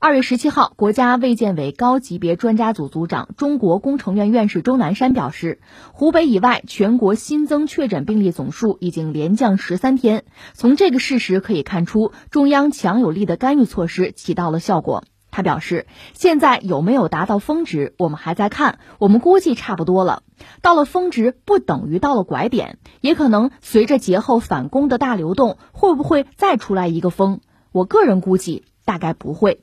二月十七号，国家卫健委高级别专家组组长、中国工程院院士钟南山表示，湖北以外全国新增确诊病例总数已经连降十三天。从这个事实可以看出，中央强有力的干预措施起到了效果。他表示，现在有没有达到峰值，我们还在看，我们估计差不多了。到了峰值不等于到了拐点，也可能随着节后返工的大流动，会不会再出来一个峰？我个人估计大概不会。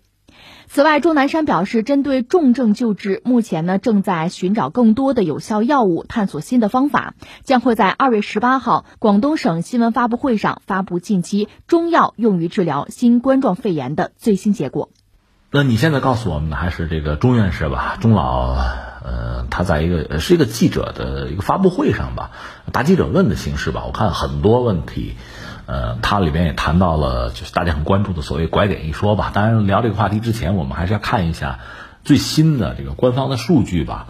此外，钟南山表示，针对重症救治，目前呢正在寻找更多的有效药物，探索新的方法，将会在二月十八号广东省新闻发布会上发布近期中药用于治疗新冠状肺炎的最新结果。那你现在告诉我们的还是这个钟院士吧？钟老，呃，他在一个是一个记者的一个发布会上吧，答记者问的形式吧，我看很多问题。呃，它里边也谈到了，就是大家很关注的所谓“拐点”一说吧。当然，聊这个话题之前，我们还是要看一下最新的这个官方的数据吧。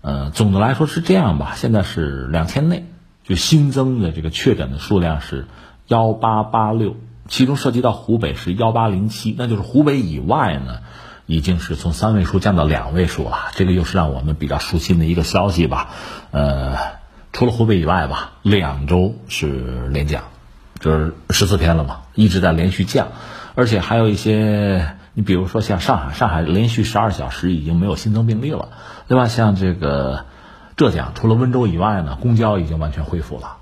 呃，总的来说是这样吧。现在是两千内，就新增的这个确诊的数量是幺八八六，其中涉及到湖北是幺八零七，那就是湖北以外呢，已经是从三位数降到两位数了。这个又是让我们比较舒心的一个消息吧。呃，除了湖北以外吧，两周是连降。就是十四天了嘛，一直在连续降，而且还有一些，你比如说像上海，上海连续十二小时已经没有新增病例了，对吧？像这个浙江，除了温州以外呢，公交已经完全恢复了，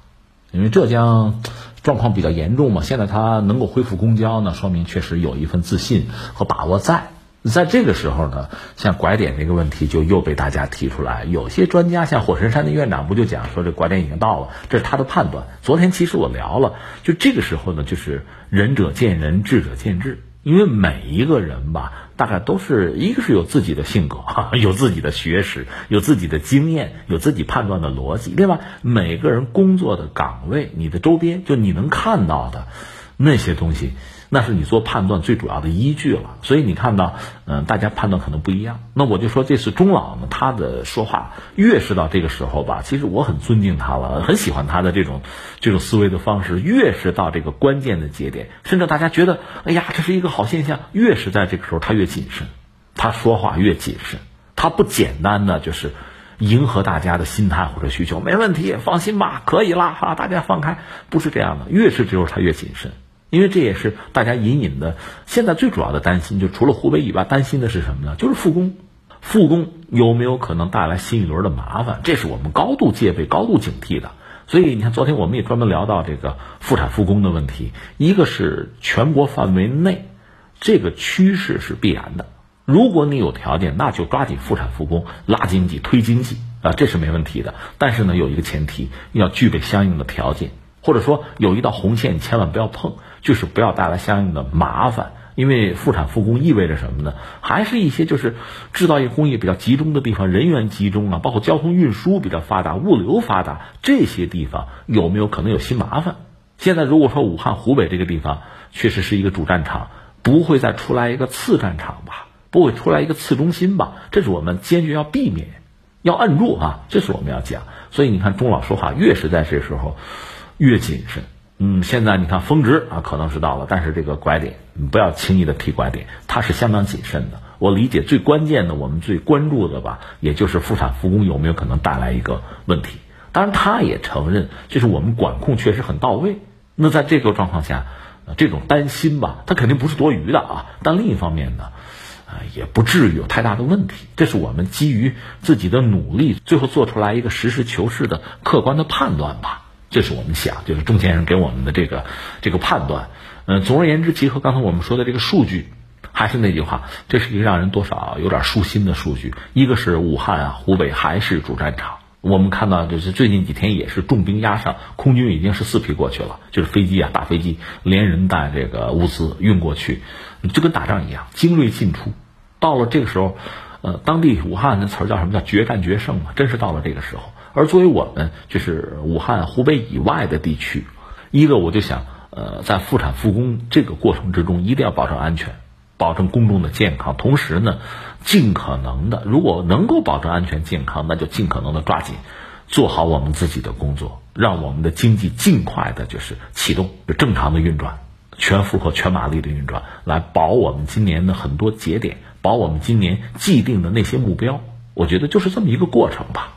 因为浙江状况比较严重嘛，现在它能够恢复公交呢，说明确实有一份自信和把握在。在这个时候呢，像拐点这个问题就又被大家提出来。有些专家，像火神山的院长不就讲说这拐点已经到了，这是他的判断。昨天其实我聊了，就这个时候呢，就是仁者见仁，智者见智。因为每一个人吧，大概都是一个是有自己的性格，有自己的学识，有自己的经验，有自己判断的逻辑。另外，每个人工作的岗位，你的周边，就你能看到的那些东西。那是你做判断最主要的依据了，所以你看到，嗯，大家判断可能不一样。那我就说，这次钟老呢，他的说话越是到这个时候吧，其实我很尊敬他了，很喜欢他的这种这种思维的方式。越是到这个关键的节点，甚至大家觉得，哎呀，这是一个好现象，越是在这个时候，他越谨慎，他说话越谨慎，他不简单的就是迎合大家的心态或者需求，没问题，放心吧，可以啦，哈，大家放开，不是这样的。越是这时候，他越谨慎。因为这也是大家隐隐的，现在最主要的担心，就除了湖北以外，担心的是什么呢？就是复工，复工有没有可能带来新一轮的麻烦？这是我们高度戒备、高度警惕的。所以你看，昨天我们也专门聊到这个复产复工的问题。一个是全国范围内，这个趋势是必然的。如果你有条件，那就抓紧复产复工，拉经济、推经济啊，这是没问题的。但是呢，有一个前提，要具备相应的条件，或者说有一道红线，你千万不要碰。就是不要带来相应的麻烦，因为复产复工意味着什么呢？还是一些就是制造业工业比较集中的地方，人员集中啊，包括交通运输比较发达、物流发达这些地方有没有可能有新麻烦？现在如果说武汉、湖北这个地方确实是一个主战场，不会再出来一个次战场吧？不会出来一个次中心吧？这是我们坚决要避免、要摁住啊！这是我们要讲。所以你看，钟老说话越是在这时候越谨慎。嗯，现在你看峰值啊，可能是到了，但是这个拐点，你不要轻易的提拐点，它是相当谨慎的。我理解最关键的，我们最关注的吧，也就是复产复工有没有可能带来一个问题。当然，他也承认，就是我们管控确实很到位。那在这个状况下，这种担心吧，它肯定不是多余的啊。但另一方面呢，啊，也不至于有太大的问题。这是我们基于自己的努力，最后做出来一个实事求是的客观的判断吧。这是我们想，就是钟先生给我们的这个这个判断。嗯，总而言之，结合刚才我们说的这个数据，还是那句话，这是一个让人多少有点舒心的数据。一个是武汉啊，湖北还是主战场。我们看到就是最近几天也是重兵压上，空军已经是四批过去了，就是飞机啊，大飞机连人带这个物资运过去，就跟打仗一样，精锐进出。到了这个时候，呃，当地武汉那词儿叫什么叫决战决胜嘛，真是到了这个时候。而作为我们就是武汉、湖北以外的地区，一个我就想，呃，在复产复工这个过程之中，一定要保证安全，保证公众的健康。同时呢，尽可能的，如果能够保证安全健康，那就尽可能的抓紧做好我们自己的工作，让我们的经济尽快的就是启动正常的运转。全负荷、全马力的运转，来保我们今年的很多节点，保我们今年既定的那些目标。我觉得就是这么一个过程吧。